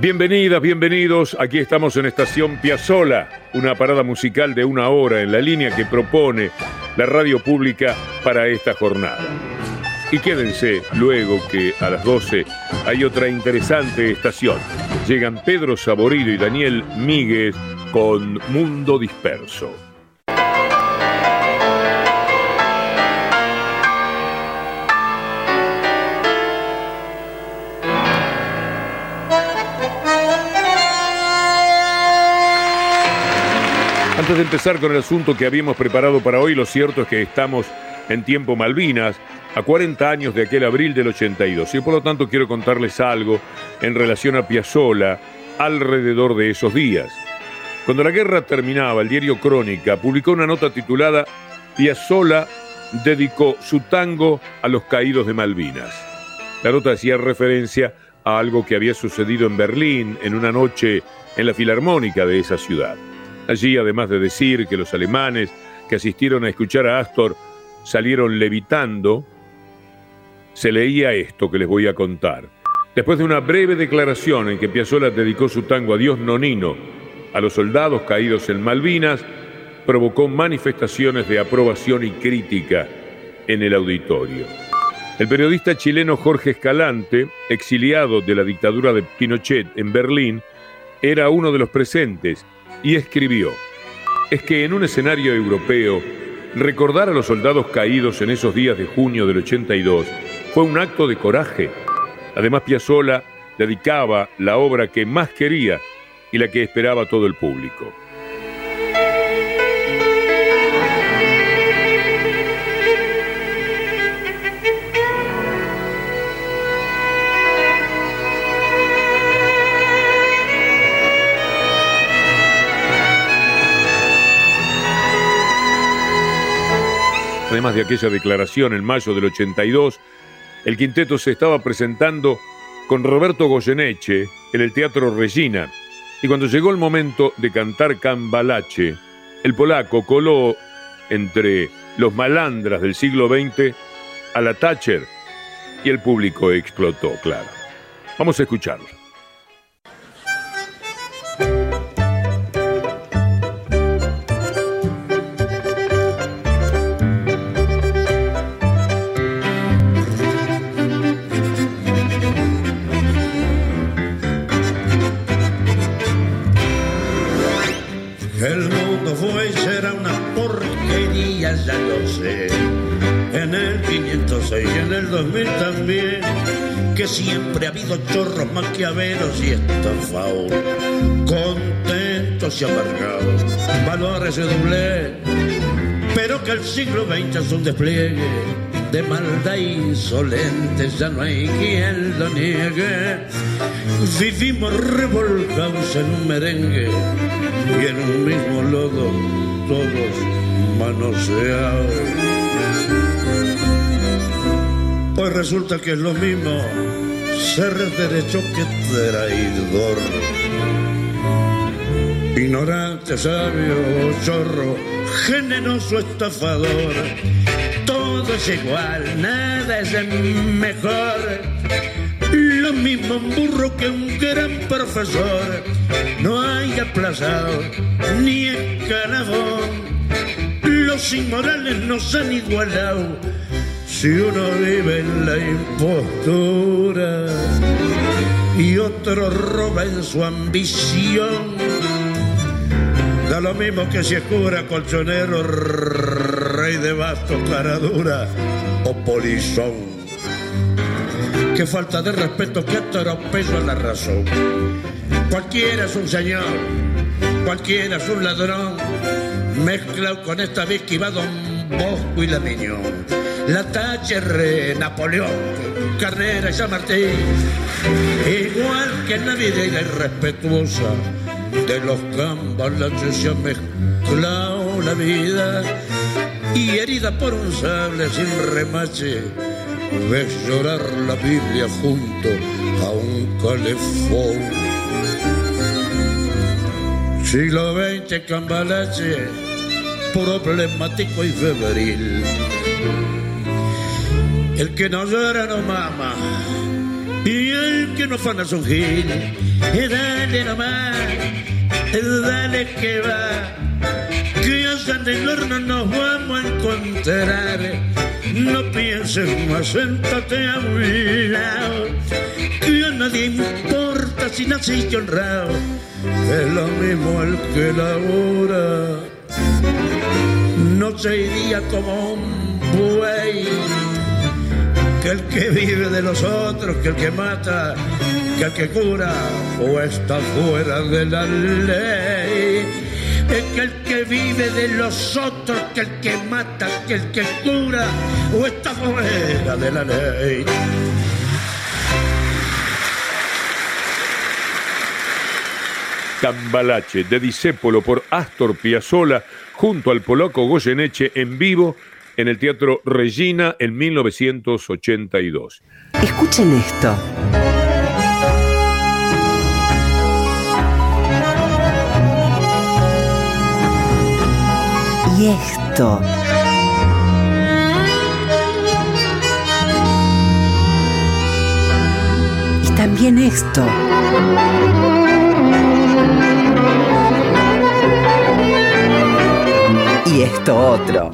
Bienvenidas, bienvenidos. Aquí estamos en Estación Piazzola, una parada musical de una hora en la línea que propone la radio pública para esta jornada. Y quédense luego que a las 12 hay otra interesante estación. Llegan Pedro Saborido y Daniel Míguez con Mundo Disperso. Antes de empezar con el asunto que habíamos preparado para hoy, lo cierto es que estamos en tiempo Malvinas, a 40 años de aquel abril del 82. Y por lo tanto quiero contarles algo en relación a Piazzola alrededor de esos días. Cuando la guerra terminaba, el diario Crónica publicó una nota titulada Piazzola dedicó su tango a los caídos de Malvinas. La nota hacía referencia a algo que había sucedido en Berlín en una noche en la filarmónica de esa ciudad. Allí, además de decir que los alemanes que asistieron a escuchar a Astor salieron levitando, se leía esto que les voy a contar. Después de una breve declaración en que Piazzolla dedicó su tango a Dios Nonino a los soldados caídos en Malvinas, provocó manifestaciones de aprobación y crítica en el auditorio. El periodista chileno Jorge Escalante, exiliado de la dictadura de Pinochet en Berlín, era uno de los presentes y escribió, es que en un escenario europeo, recordar a los soldados caídos en esos días de junio del 82 fue un acto de coraje. Además, Piazzolla dedicaba la obra que más quería y la que esperaba todo el público. Además de aquella declaración en mayo del 82, el quinteto se estaba presentando con Roberto Goyeneche en el Teatro Regina. Y cuando llegó el momento de cantar Cambalache, el polaco coló entre los malandras del siglo XX a la Thatcher y el público explotó, claro. Vamos a escucharlo. Siempre ha habido chorros maquiaveros y estafados. Contentos y amargados. Valores de doble. Pero que el siglo XX es un despliegue de maldad insolente, ya no hay quien lo niegue. Vivimos revolcados en un merengue y en un mismo lodo, todos manoseados. Pues resulta que es lo mismo ser derecho que traidor. Ignorante, sabio, chorro, generoso, estafador. Todo es igual, nada es mejor. Lo mismo un burro que un gran profesor. No hay aplazado ni escalafón. Los inmorales nos han igualado. Si uno vive en la impostura y otro roba en su ambición, da lo mismo que si es cura, colchonero, rey de basto, cara dura o polizón. Qué falta de respeto que atropello a la razón. Cualquiera es un señor, cualquiera es un ladrón, mezclado con esta vez que va Don Bosco y la Miñón. La Thatcher, Napoleón, Carrera y San Martín, igual que la vida irrespetuosa de los cambalaches se ha mezclado la vida y herida por un sable sin remache ves llorar la Biblia junto a un calefón. Siglo XX cambalache, problemático y febril. El que no llora no mama, y el que no fana es un gil. Y dale nomás, dale que va, que allá en el horno nos vamos a encontrar. No pienses más, sentate a un lado, que a nadie importa si naciste honrado es lo mismo el que labora noche y día como un buey, que el que vive de los otros, que el que mata, que el que cura o está fuera de la ley. Es que el que vive de los otros, que el que mata, que el que cura o está fuera de la ley. Cambalache de Disépolo por Astor Piazzolla junto al polaco Goyeneche en vivo en el Teatro Regina en 1982. Escuchen esto. Y esto. Y también esto. y esto otro.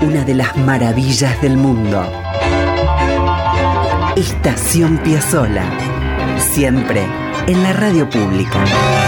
Una de las maravillas del mundo. Estación Piazzola, siempre en la radio pública.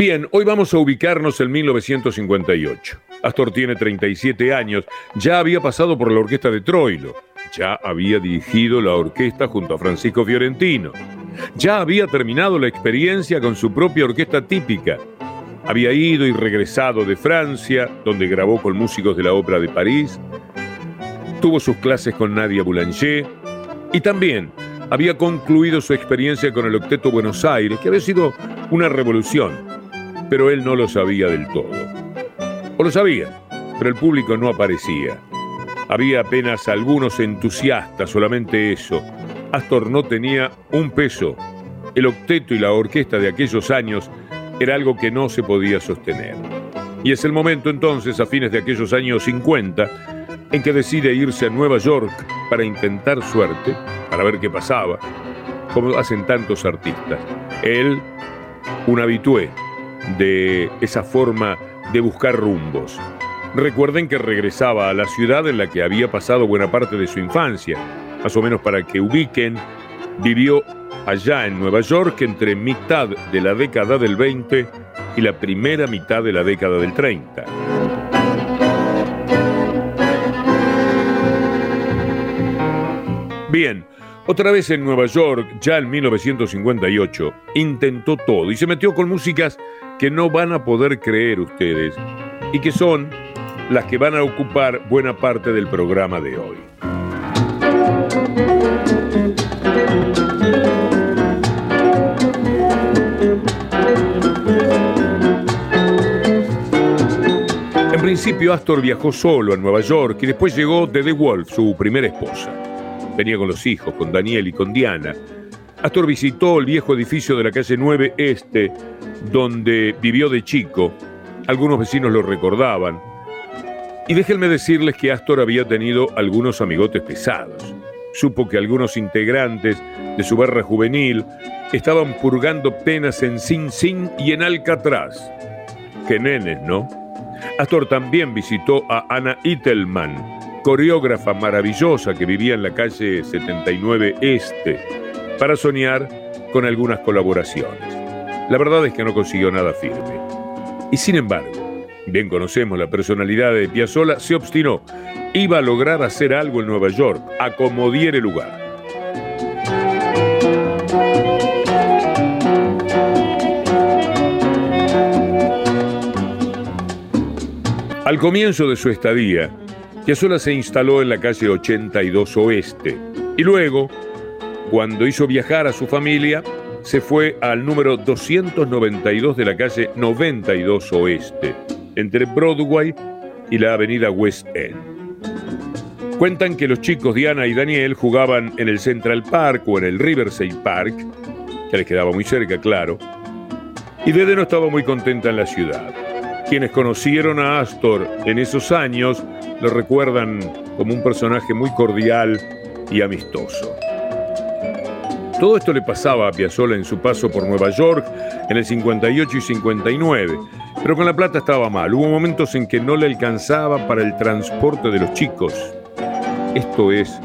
Bien, hoy vamos a ubicarnos en 1958. Astor tiene 37 años, ya había pasado por la orquesta de Troilo, ya había dirigido la orquesta junto a Francisco Fiorentino, ya había terminado la experiencia con su propia orquesta típica, había ido y regresado de Francia, donde grabó con músicos de la Ópera de París, tuvo sus clases con Nadia Boulanger y también había concluido su experiencia con el Octeto Buenos Aires, que había sido una revolución pero él no lo sabía del todo. O lo sabía, pero el público no aparecía. Había apenas algunos entusiastas, solamente eso. Astor no tenía un peso. El octeto y la orquesta de aquellos años era algo que no se podía sostener. Y es el momento entonces, a fines de aquellos años 50, en que decide irse a Nueva York para intentar suerte, para ver qué pasaba, como hacen tantos artistas. Él, un habitué, de esa forma de buscar rumbos. Recuerden que regresaba a la ciudad en la que había pasado buena parte de su infancia, más o menos para que ubiquen, vivió allá en Nueva York entre mitad de la década del 20 y la primera mitad de la década del 30. Bien, otra vez en Nueva York, ya en 1958, intentó todo y se metió con músicas que no van a poder creer ustedes y que son las que van a ocupar buena parte del programa de hoy. En principio Astor viajó solo a Nueva York y después llegó de The Wolf, su primera esposa. Venía con los hijos, con Daniel y con Diana. Astor visitó el viejo edificio de la calle 9 Este, donde vivió de chico. Algunos vecinos lo recordaban. Y déjenme decirles que Astor había tenido algunos amigotes pesados. Supo que algunos integrantes de su barra juvenil estaban purgando penas en Sin Sin y en Alcatraz. Nenes, ¿no? Astor también visitó a Anna Ittelman, coreógrafa maravillosa que vivía en la calle 79 Este, para soñar con algunas colaboraciones. La verdad es que no consiguió nada firme. Y sin embargo, bien conocemos la personalidad de Piazzolla, se obstinó. Iba a lograr hacer algo en Nueva York, a como diere lugar. Al comienzo de su estadía, Piazzolla se instaló en la calle 82 Oeste y luego, cuando hizo viajar a su familia, se fue al número 292 de la calle 92 Oeste, entre Broadway y la avenida West End. Cuentan que los chicos Diana y Daniel jugaban en el Central Park o en el Riverside Park, que les quedaba muy cerca, claro, y Dede no estaba muy contenta en la ciudad. Quienes conocieron a Astor en esos años lo recuerdan como un personaje muy cordial y amistoso. Todo esto le pasaba a Piazzolla en su paso por Nueva York en el 58 y 59, pero con la plata estaba mal. Hubo momentos en que no le alcanzaba para el transporte de los chicos. Esto es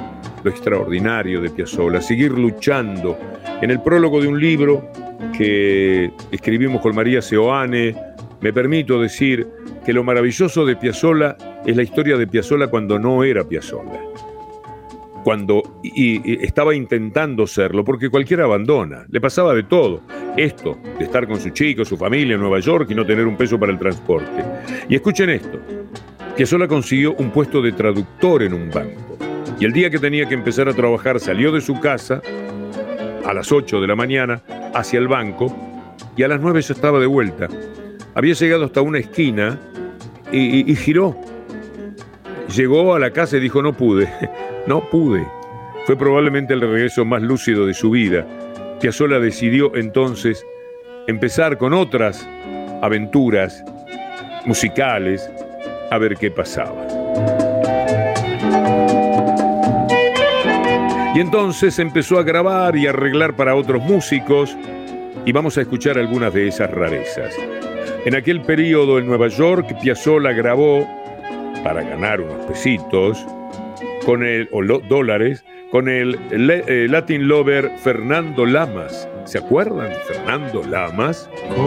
lo extraordinario de Piazzolla, seguir luchando. En el prólogo de un libro que escribimos con María Seoane, me permito decir que lo maravilloso de Piazzolla es la historia de Piazzolla cuando no era Piazzolla. Cuando y, estaba intentando serlo, porque cualquiera abandona. Le pasaba de todo. Esto, de estar con su chico, su familia en Nueva York y no tener un peso para el transporte. Y escuchen esto. Piazzolla consiguió un puesto de traductor en un banco. Y el día que tenía que empezar a trabajar salió de su casa a las 8 de la mañana hacia el banco y a las 9 ya estaba de vuelta había llegado hasta una esquina y, giró. Llegó a la casa y dijo, no pude, no pude. Fue probablemente el regreso más lúcido de su vida. Piazzolla decidió entonces empezar con otras aventuras musicales a ver qué pasaba. Y entonces empezó a grabar y arreglar para otros músicos y vamos a escuchar algunas de esas rarezas. En aquel periodo en Nueva York, Piazzolla grabó, para ganar unos pesitos, con el, o dólares, con el eh, Latin Lover Fernando Lamas. ¿Se acuerdan? Fernando Lamas. Como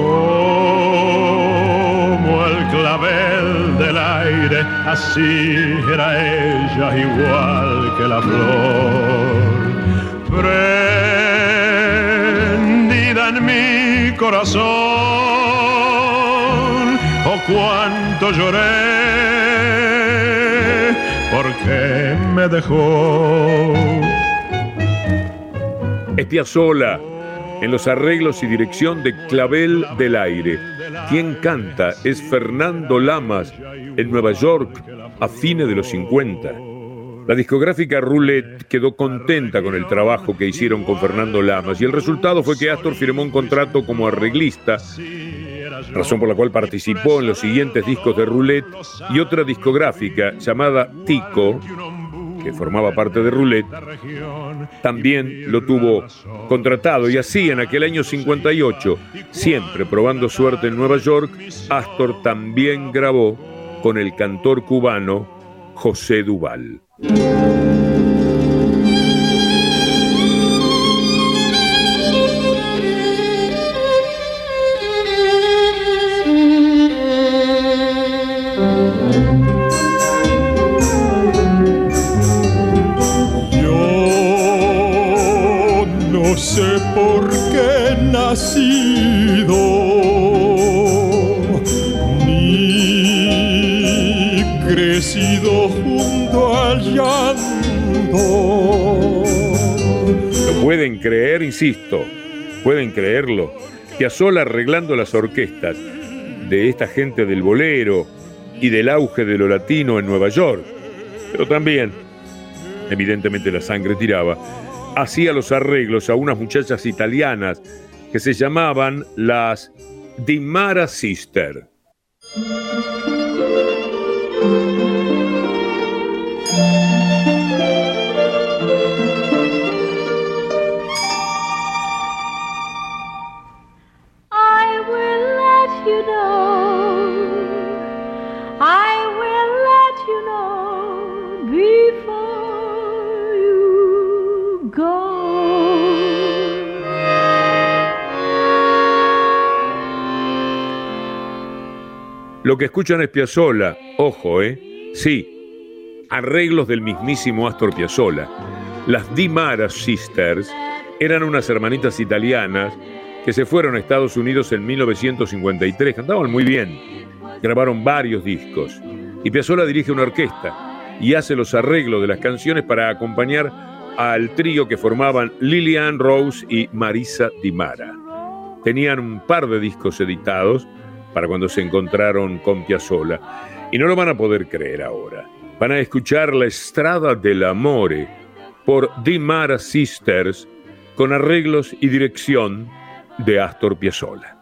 el clavel del aire, así era ella igual que la flor. Prendida en mi corazón cuánto lloré porque me dejó. Sola en los arreglos y dirección de Clavel del Aire. Quien canta es Fernando Lamas en Nueva York a fines de los 50. La discográfica Roulette quedó contenta con el trabajo que hicieron con Fernando Lamas y el resultado fue que Astor firmó un contrato como arreglista razón por la cual participó en los siguientes discos de Roulette y otra discográfica llamada Tico, que formaba parte de Roulette, también lo tuvo contratado y así en aquel año 58, siempre probando suerte en Nueva York, Astor también grabó con el cantor cubano José Duval. Por qué he nacido, crecido junto al llanto. ¿Lo pueden creer? Insisto, pueden creerlo. Piazzolla arreglando las orquestas de esta gente del bolero y del auge de lo latino en Nueva York. Pero también, evidentemente la sangre tiraba, hacía los arreglos a unas muchachas italianas que se llamaban las Dimara Sister. Lo que escuchan es Piazzolla, ojo, ¿eh? Sí, arreglos del mismísimo Astor Piazzolla. Las Di Mara Sisters eran unas hermanitas italianas que se fueron a Estados Unidos en 1953. Cantaban muy bien, grabaron varios discos. Y Piazzolla dirige una orquesta y hace los arreglos de las canciones para acompañar al trío que formaban Lillian Rose y Marisa Di Mara. Tenían un par de discos editados para cuando se encontraron con Piazzolla. Y no lo van a poder creer ahora. Van a escuchar La Estrada del Amore por Di Mara Sisters con arreglos y dirección de Astor Piazzolla.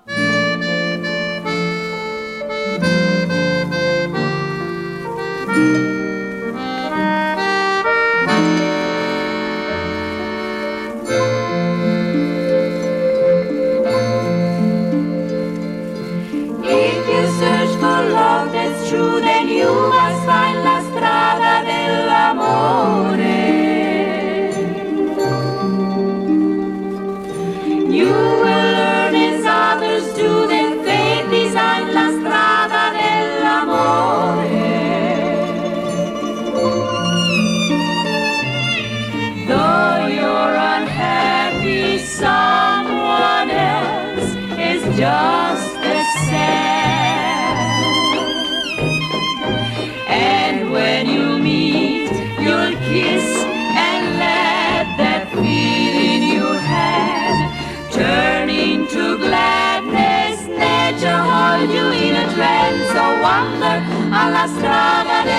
Strada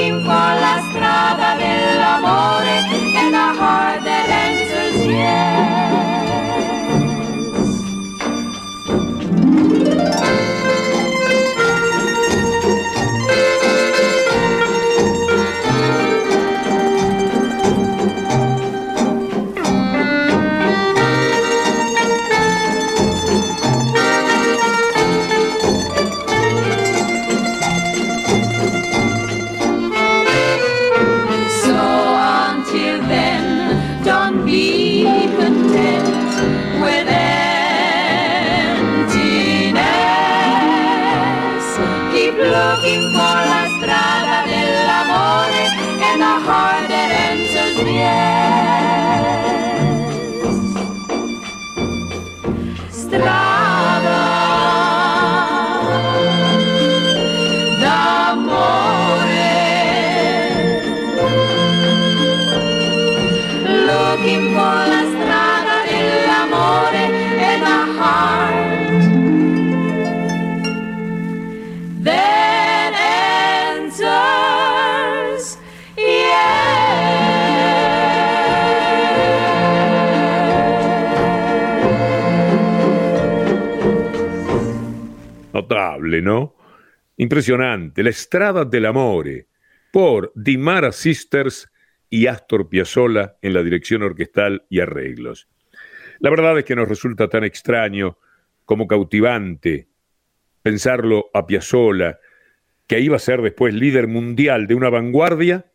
looking for la strada dell'amore ¿no? Impresionante. La Estrada del Amore por Di Mara Sisters y Astor Piazzolla en la dirección orquestal y arreglos. La verdad es que nos resulta tan extraño como cautivante pensarlo a Piazzolla, que iba a ser después líder mundial de una vanguardia,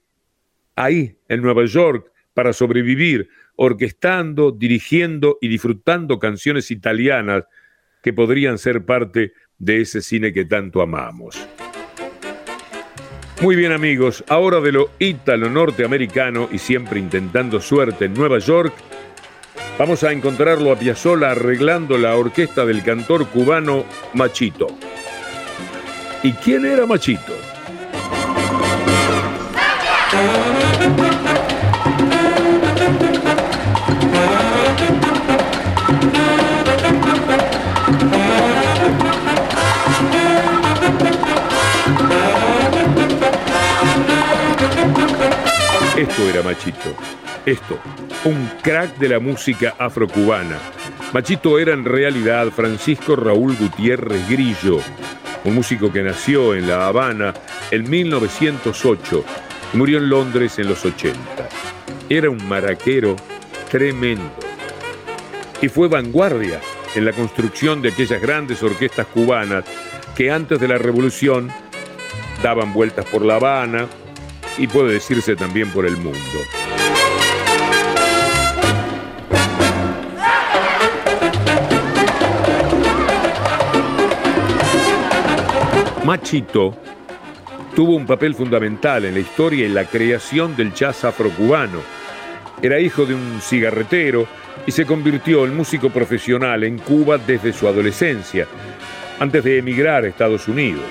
ahí en Nueva York, para sobrevivir, orquestando, dirigiendo y disfrutando canciones italianas que podrían ser parte de ese cine que tanto amamos. Muy bien amigos, ahora de lo ítalo norteamericano y siempre intentando suerte en Nueva York, vamos a encontrarlo a Piazzolla arreglando la orquesta del cantor cubano Machito. ¿Y quién era Machito? Esto era Machito. Esto, un crack de la música afrocubana. Machito era en realidad Francisco Raúl Gutiérrez Grillo, un músico que nació en La Habana en 1908 y murió en Londres en los 80. Era un maraquero tremendo y fue vanguardia en la construcción de aquellas grandes orquestas cubanas que antes de la revolución daban vueltas por La Habana y puede decirse también por el mundo. Machito tuvo un papel fundamental en la historia y la creación del jazz afrocubano. Era hijo de un cigarretero y se convirtió en músico profesional en Cuba desde su adolescencia, antes de emigrar a Estados Unidos.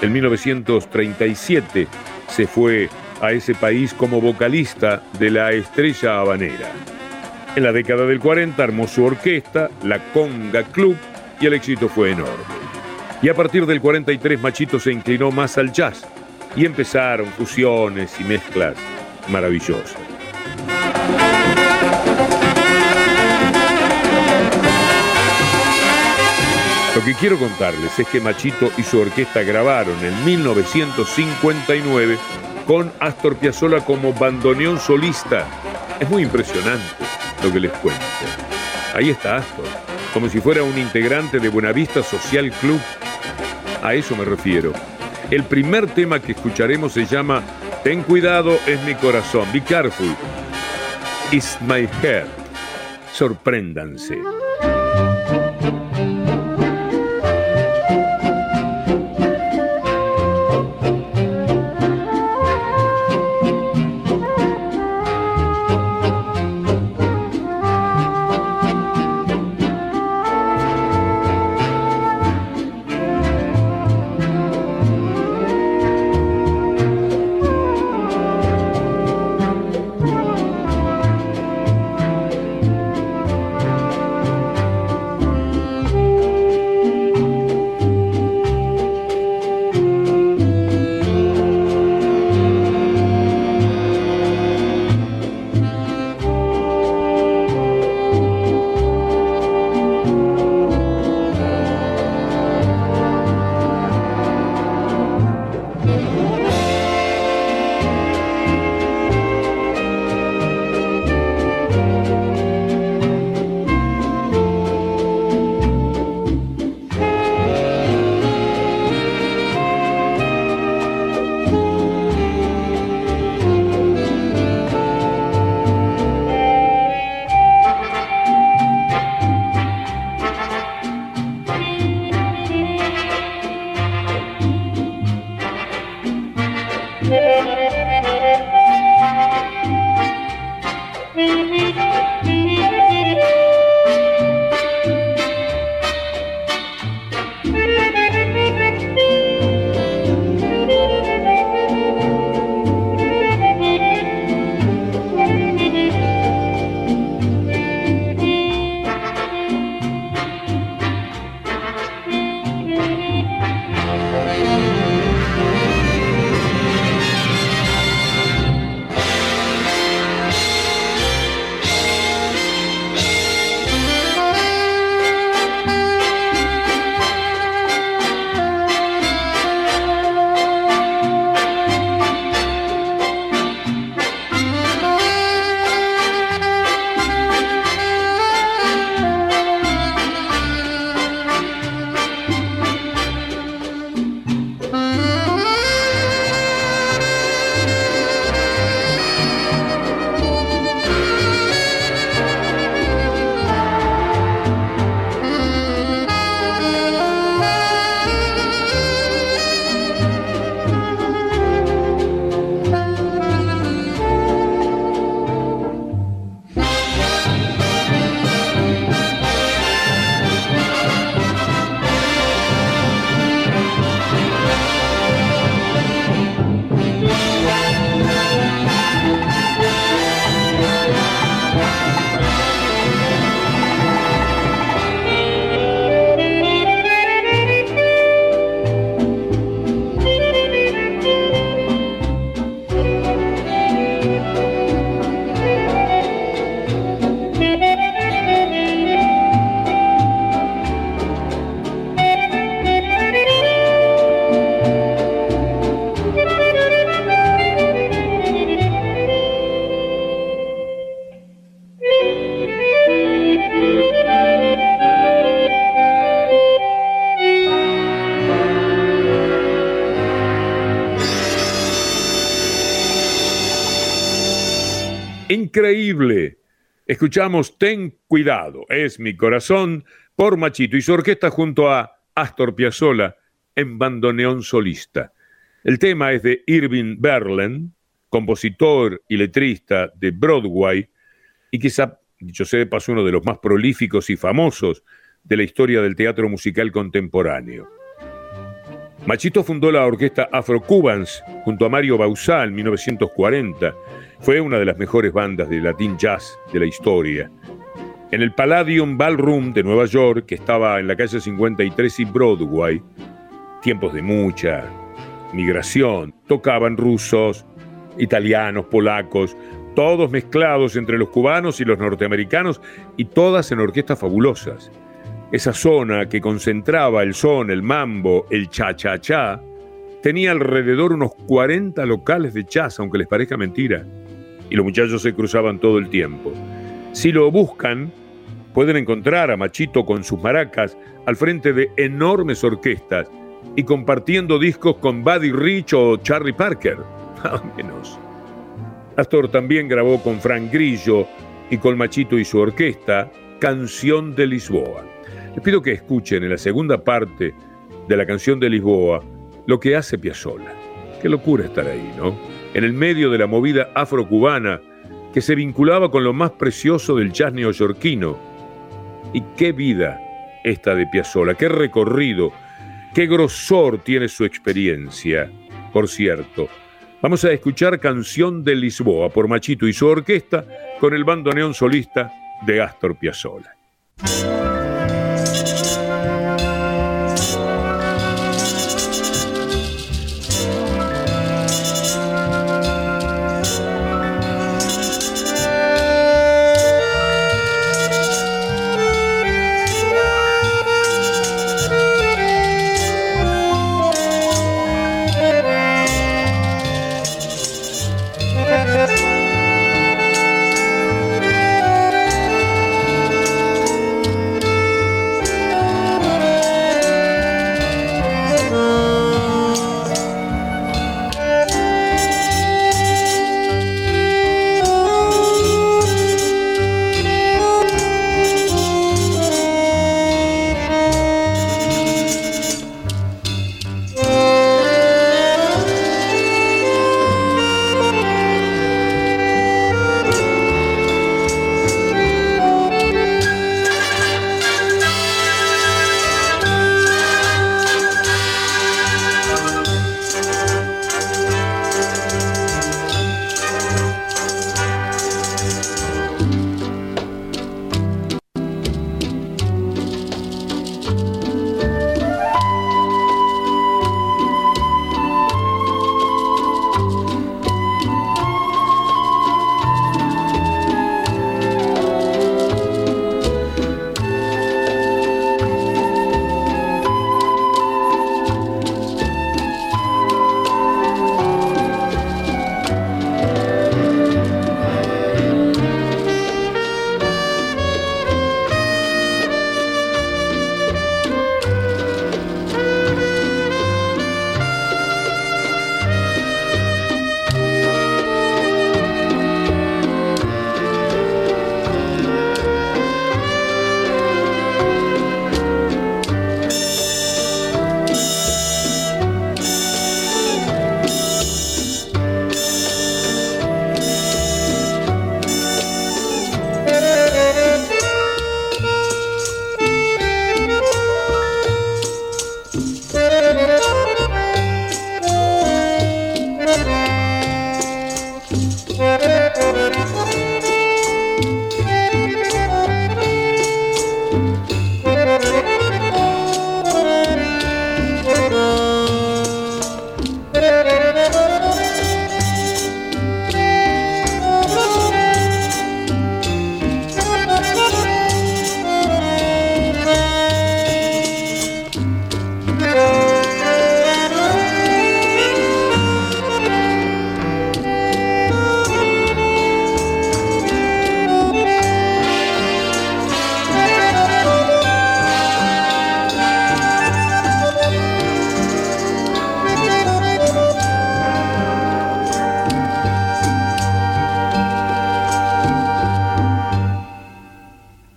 En 1937 se fue a ese país como vocalista de la estrella habanera. En la década del 40 armó su orquesta, la Conga Club, y el éxito fue enorme. Y a partir del 43 Machito se inclinó más al jazz y empezaron fusiones y mezclas maravillosas. Lo que quiero contarles es que Machito y su orquesta grabaron en 1959 con Astor Piazzolla como bandoneón solista. Es muy impresionante lo que les cuento. Ahí está Astor, como si fuera un integrante de Buenavista Social Club. A eso me refiero. El primer tema que escucharemos se llama Ten cuidado, es mi corazón. Be careful. It's my heart. Sorpréndanse. Increíble. Escuchamos Ten cuidado, es mi corazón por Machito y su orquesta junto a Astor Piazzolla en bandoneón solista. El tema es de Irving Berlin, compositor y letrista de Broadway y quizá, dicho sea de paso, uno de los más prolíficos y famosos de la historia del teatro musical contemporáneo. Machito fundó la orquesta Afro Cubans junto a Mario Bausá en 1940. Fue una de las mejores bandas de latín jazz de la historia. En el Palladium Ballroom de Nueva York, que estaba en la calle 53 y Broadway, tiempos de mucha migración, tocaban rusos, italianos, polacos, todos mezclados entre los cubanos y los norteamericanos y todas en orquestas fabulosas. Esa zona que concentraba el son, el mambo, el cha-cha-cha, tenía alrededor unos 40 locales de jazz, aunque les parezca mentira. Y los muchachos se cruzaban todo el tiempo. Si lo buscan, pueden encontrar a Machito con sus maracas al frente de enormes orquestas y compartiendo discos con Buddy Rich o Charlie Parker, nada menos. Astor también grabó con Frank Grillo y con Machito y su orquesta Canción de Lisboa. Les pido que escuchen en la segunda parte de la canción de Lisboa lo que hace Piazzolla. Qué locura estar ahí, ¿no? En el medio de la movida afrocubana que se vinculaba con lo más precioso del jazz neoyorquino. Y qué vida esta de Piazzolla, qué recorrido, qué grosor tiene su experiencia. Por cierto, vamos a escuchar Canción de Lisboa por Machito y su orquesta con el bandoneón solista de Astor Piazzolla.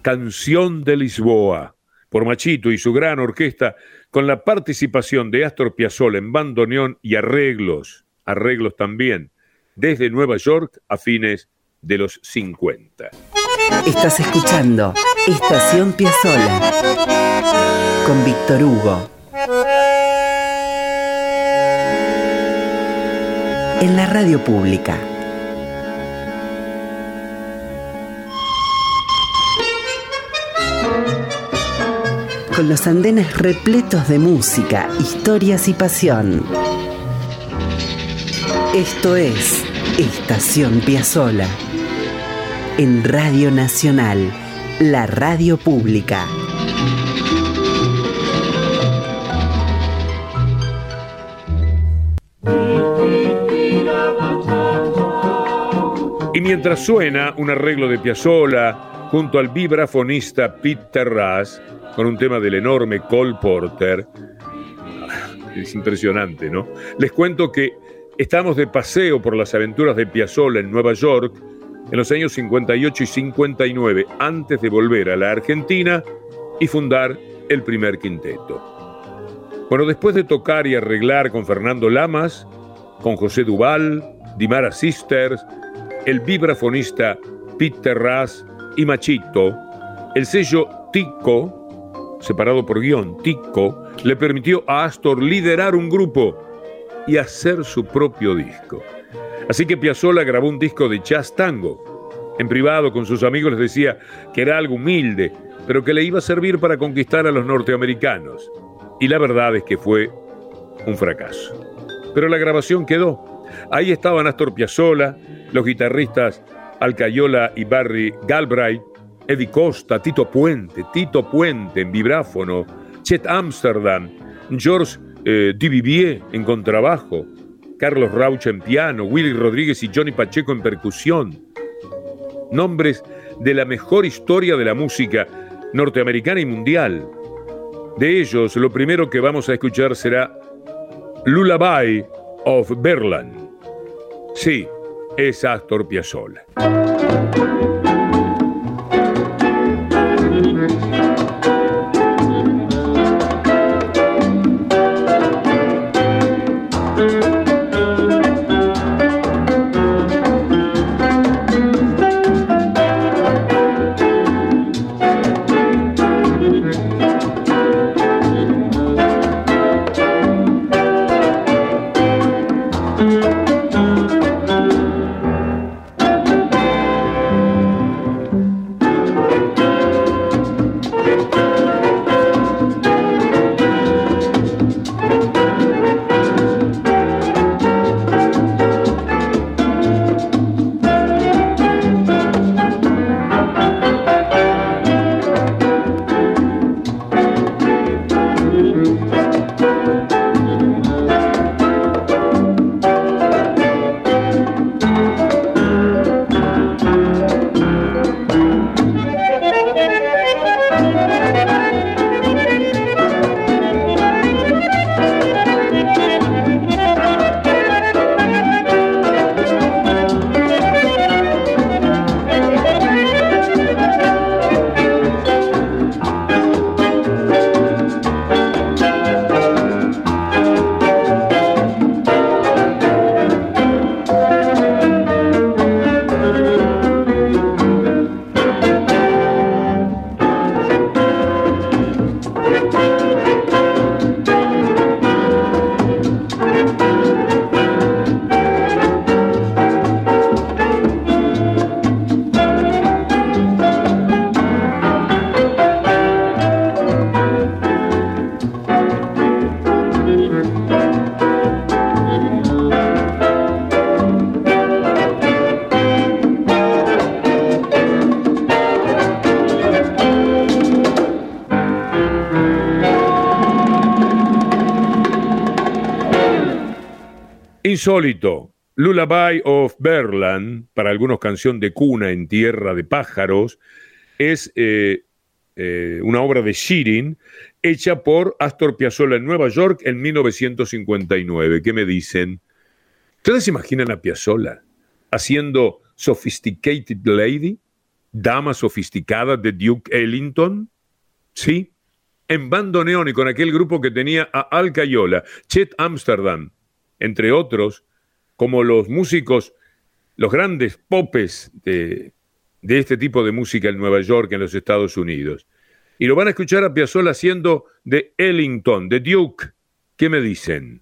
Canción de Lisboa, por Machito y su gran orquesta, con la participación de Astor Piazzolla en bandoneón y arreglos, arreglos también, desde Nueva York a fines de los 50. Estás escuchando Estación Piazzola con Víctor Hugo. En la radio pública. Con los andenes repletos de música, historias y pasión. Esto es Estación Piazzola en Radio Nacional, la radio pública. Y mientras suena un arreglo de Piazzolla junto al vibrafonista Pete Terraz con un tema del enorme Cole Porter, es impresionante, ¿no? Les cuento que estamos de paseo por las aventuras de Piazzolla en Nueva York en los años 58 y 59, antes de volver a la Argentina y fundar el primer quinteto. Bueno, después de tocar y arreglar con Fernando Lamas, con José Duval, Dimara Sisters, el vibrafonista Peter Raz y Machito, el sello Tico, separado por guion Tico, le permitió a Astor liderar un grupo y hacer su propio disco. Así que Piazzolla grabó un disco de jazz tango. En privado con sus amigos les decía que era algo humilde, pero que le iba a servir para conquistar a los norteamericanos. Y la verdad es que fue un fracaso. Pero la grabación quedó. Ahí estaban Astor Piazzolla, los guitarristas Alcayola y Barry Galbraith, Eddie Costa, Tito Puente, Tito Puente en vibráfono, Chet Amsterdam, George eh, Duvivier en contrabajo, Carlos Rauch en piano, Willy Rodríguez y Johnny Pacheco en percusión. Nombres de la mejor historia de la música norteamericana y mundial. De ellos, lo primero que vamos a escuchar será Lullaby of Berlin. Sí, es Astor Piazzolla. Insólito. Lullaby of Berlin, para algunos canción de cuna en tierra de pájaros, es eh, eh, una obra de Shirin hecha por Astor Piazzolla en Nueva York en 1959. ¿Qué me dicen? ¿Ustedes imaginan a Piazzolla haciendo Sophisticated Lady? Dama sofisticada de Duke Ellington? Sí, en bandoneón y con aquel grupo que tenía a Al Cayola, Chet Amsterdam, entre otros, como los músicos, los grandes popes de, de este tipo de música en Nueva York, en los Estados Unidos. Y lo van a escuchar a Piazzolla haciendo de Ellington, de Duke. ¿Qué me dicen?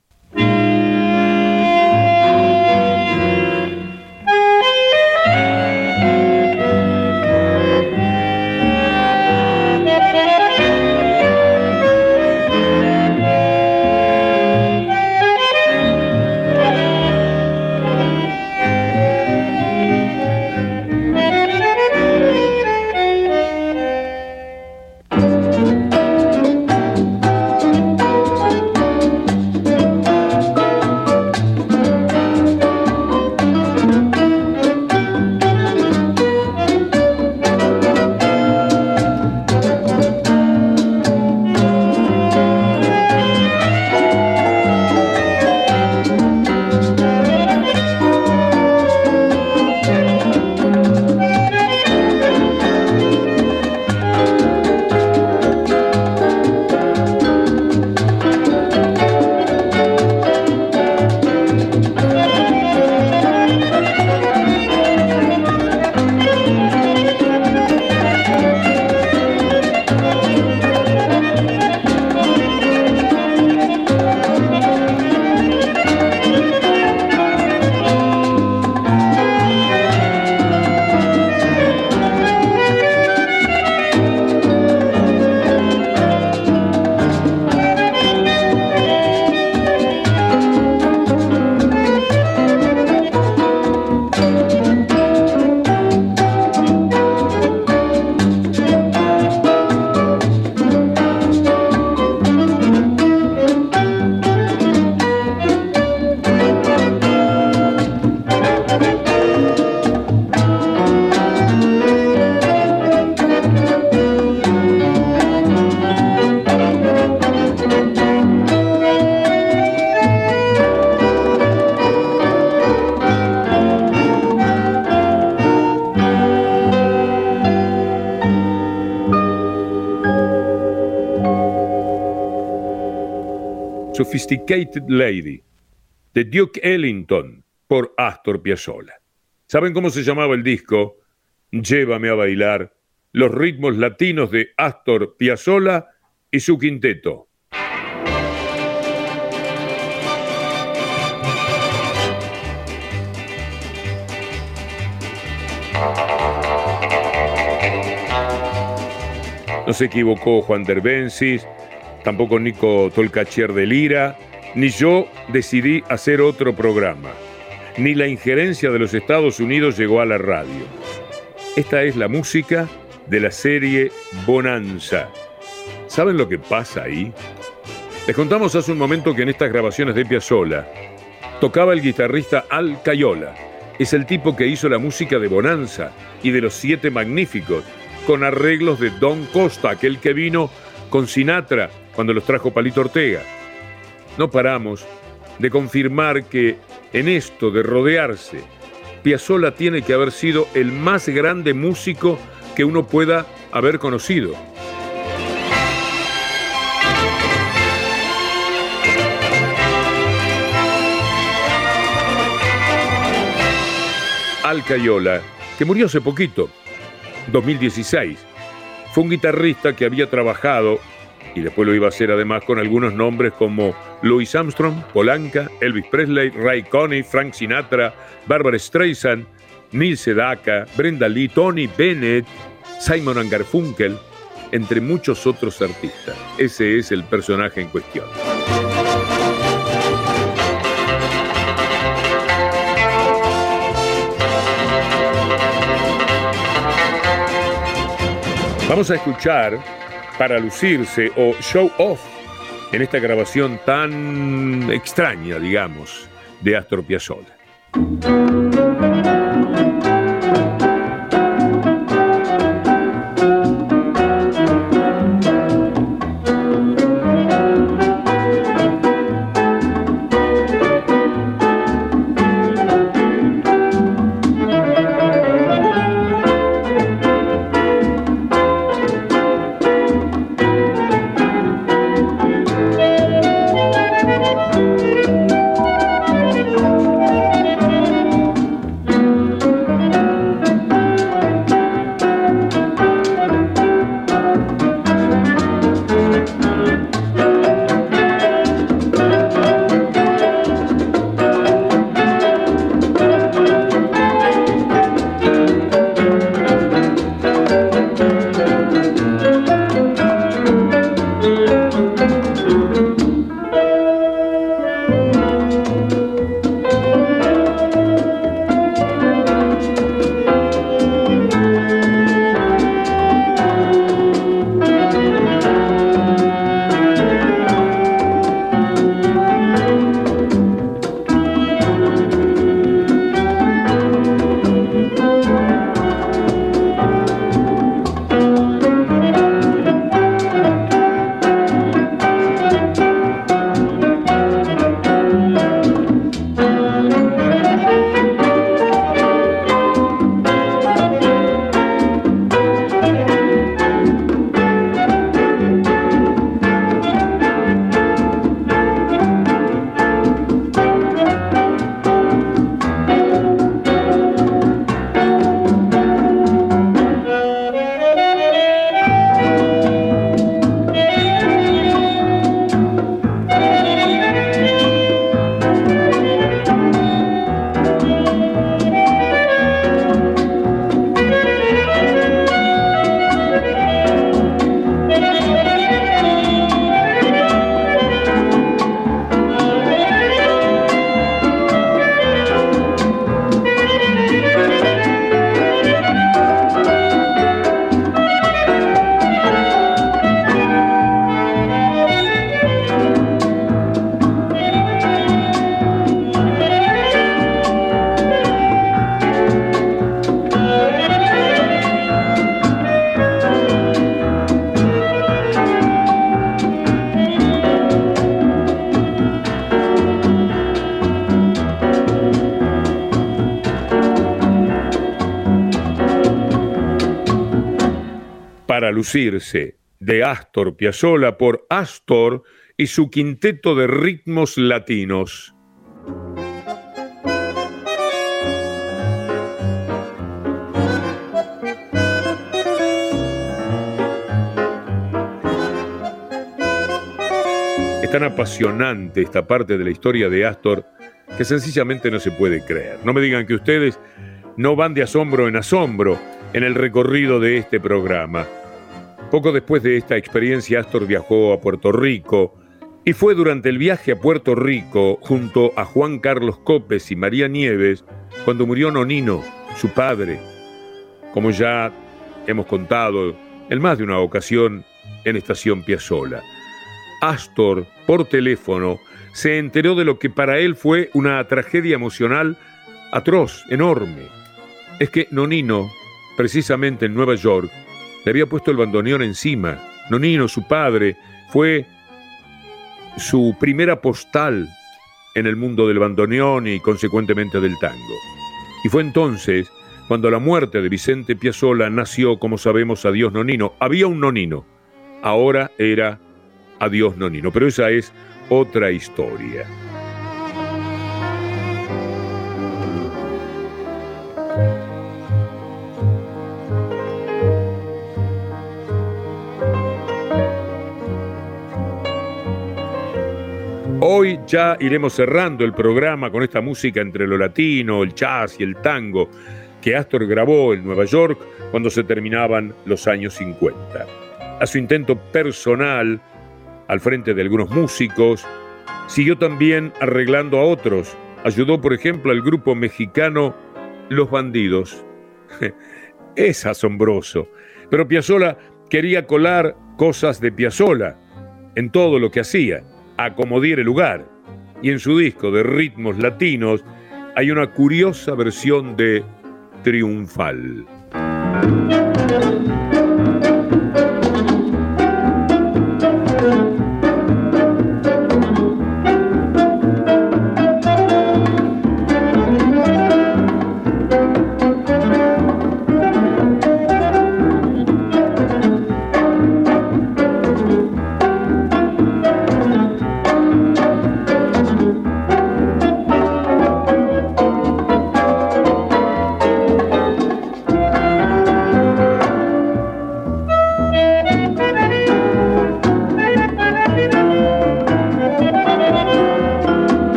Sophisticated Lady, de Duke Ellington, por Astor Piazzolla. ¿Saben cómo se llamaba el disco? Llévame a bailar, los ritmos latinos de Astor Piazzolla y su quinteto. No se equivocó Juan Derbensis, tampoco Nico Tolcachier de Lira, ni yo decidí hacer otro programa, ni la injerencia de los Estados Unidos llegó a la radio. Esta es la música de la serie Bonanza. ¿Saben lo que pasa ahí? Les contamos hace un momento que en estas grabaciones de Piazzolla tocaba el guitarrista Al Cayola. Es el tipo que hizo la música de Bonanza y de Los Siete Magníficos, con arreglos de Don Costa, aquel que vino con Sinatra cuando los trajo Palito Ortega. No paramos de confirmar que en esto de rodearse, Piazzolla tiene que haber sido el más grande músico que uno pueda haber conocido. Al Cayola, que murió hace poquito, 2016, fue un guitarrista que había trabajado y después lo iba a hacer además con algunos nombres como Louis Armstrong, Polanca, Elvis Presley, Ray Coney, Frank Sinatra, Barbara Streisand, Neil Sedaka, Brenda Lee, Tony Bennett, Simon Garfunkel, entre muchos otros artistas. Ese es el personaje en cuestión. Vamos a escuchar para lucirse o show off en esta grabación tan extraña, digamos, de Astor Piazzolla. Lucirse de Astor Piazzolla por Astor y su quinteto de ritmos latinos. Es tan apasionante esta parte de la historia de Astor que sencillamente no se puede creer. No me digan que ustedes no van de asombro en asombro en el recorrido de este programa. Poco después de esta experiencia, Astor viajó a Puerto Rico y fue durante el viaje a Puerto Rico junto a Juan Carlos Copes y María Nieves cuando murió Nonino, su padre, como ya hemos contado en más de una ocasión en Estación Piazzola. Astor, por teléfono, se enteró de lo que para él fue una tragedia emocional atroz, enorme. Es que Nonino, precisamente en Nueva York, le había puesto el bandoneón encima. Nonino, su padre, fue su primera postal en el mundo del bandoneón y consecuentemente del tango. Y fue entonces cuando la muerte de Vicente Piazzolla nació, como sabemos, Adiós Nonino. Había un Nonino, ahora era Adiós Nonino, pero esa es otra historia. Hoy ya iremos cerrando el programa con esta música entre lo latino, el jazz y el tango que Astor grabó en Nueva York cuando se terminaban los años 50. A su intento personal, al frente de algunos músicos, siguió también arreglando a otros. Ayudó, por ejemplo, al grupo mexicano Los Bandidos. es asombroso. Pero Piazzolla quería colar cosas de Piazzolla en todo lo que hacía acomodir el lugar. Y en su disco de ritmos latinos hay una curiosa versión de Triunfal.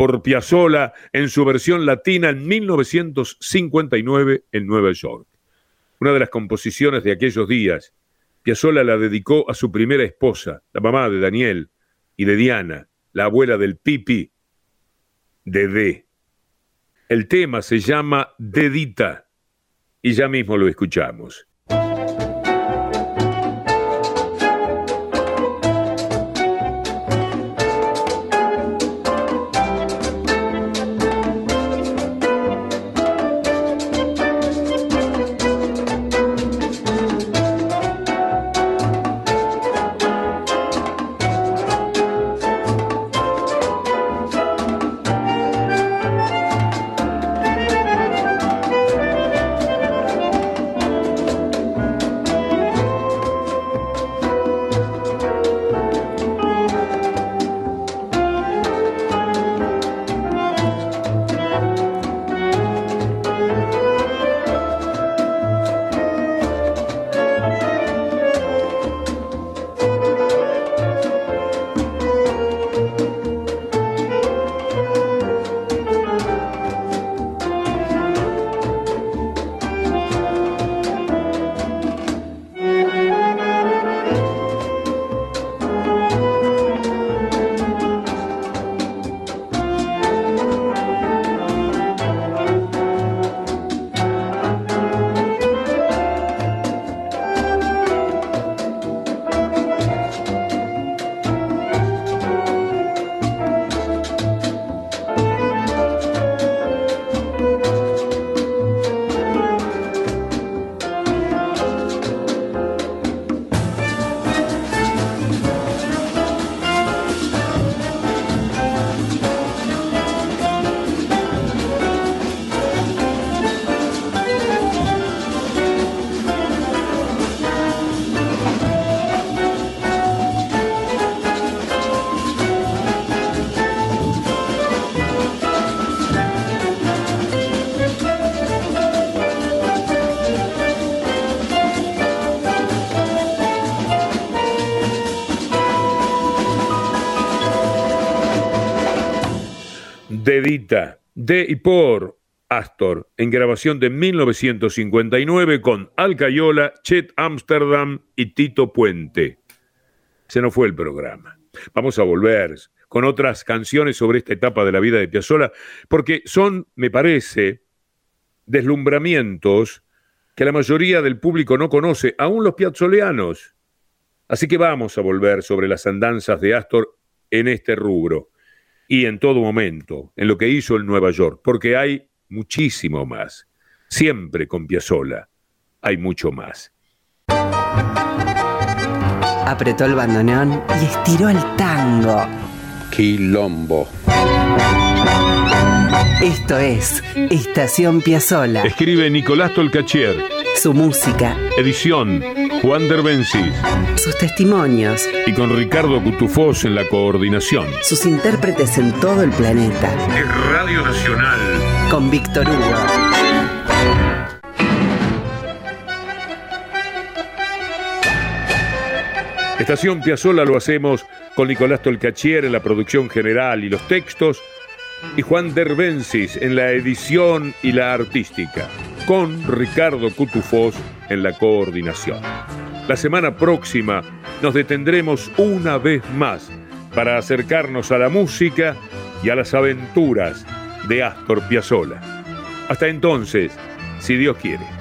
Por Piazzolla en su versión latina en 1959 en Nueva York. Una de las composiciones de aquellos días, Piazzolla la dedicó a su primera esposa, la mamá de Daniel y de Diana, la abuela del Pipi, Dede. El tema se llama Dedita y ya mismo lo escuchamos. Dedita, de y por Astor, en grabación de 1959 con Alcayola, Chet Amsterdam y Tito Puente. Se nos fue el programa. Vamos a volver con otras canciones sobre esta etapa de la vida de Piazzolla, porque son, me parece, deslumbramientos que la mayoría del público no conoce, aún los piazzoleanos. Así que vamos a volver sobre las andanzas de Astor en este rubro y en todo momento, en lo que hizo en Nueva York, porque hay muchísimo más. Siempre con Piazzolla hay mucho más. Apretó el bandoneón y estiró el tango. Quilombo. Esto es Estación Piazzolla. Escribe Nicolás Tolcachier. Su música, Edición Juan Derbencis. sus testimonios, Y con Ricardo Cutufós en la coordinación. sus intérpretes en todo el planeta. Es Radio Nacional. Con Víctor Hugo. Estación Piazzola lo hacemos con Nicolás Tolcachier en la producción general y los textos y Juan Derbencis en la edición y la artística, con Ricardo Cutufós en la coordinación. La semana próxima nos detendremos una vez más para acercarnos a la música y a las aventuras de Astor Piazzolla. Hasta entonces, si Dios quiere.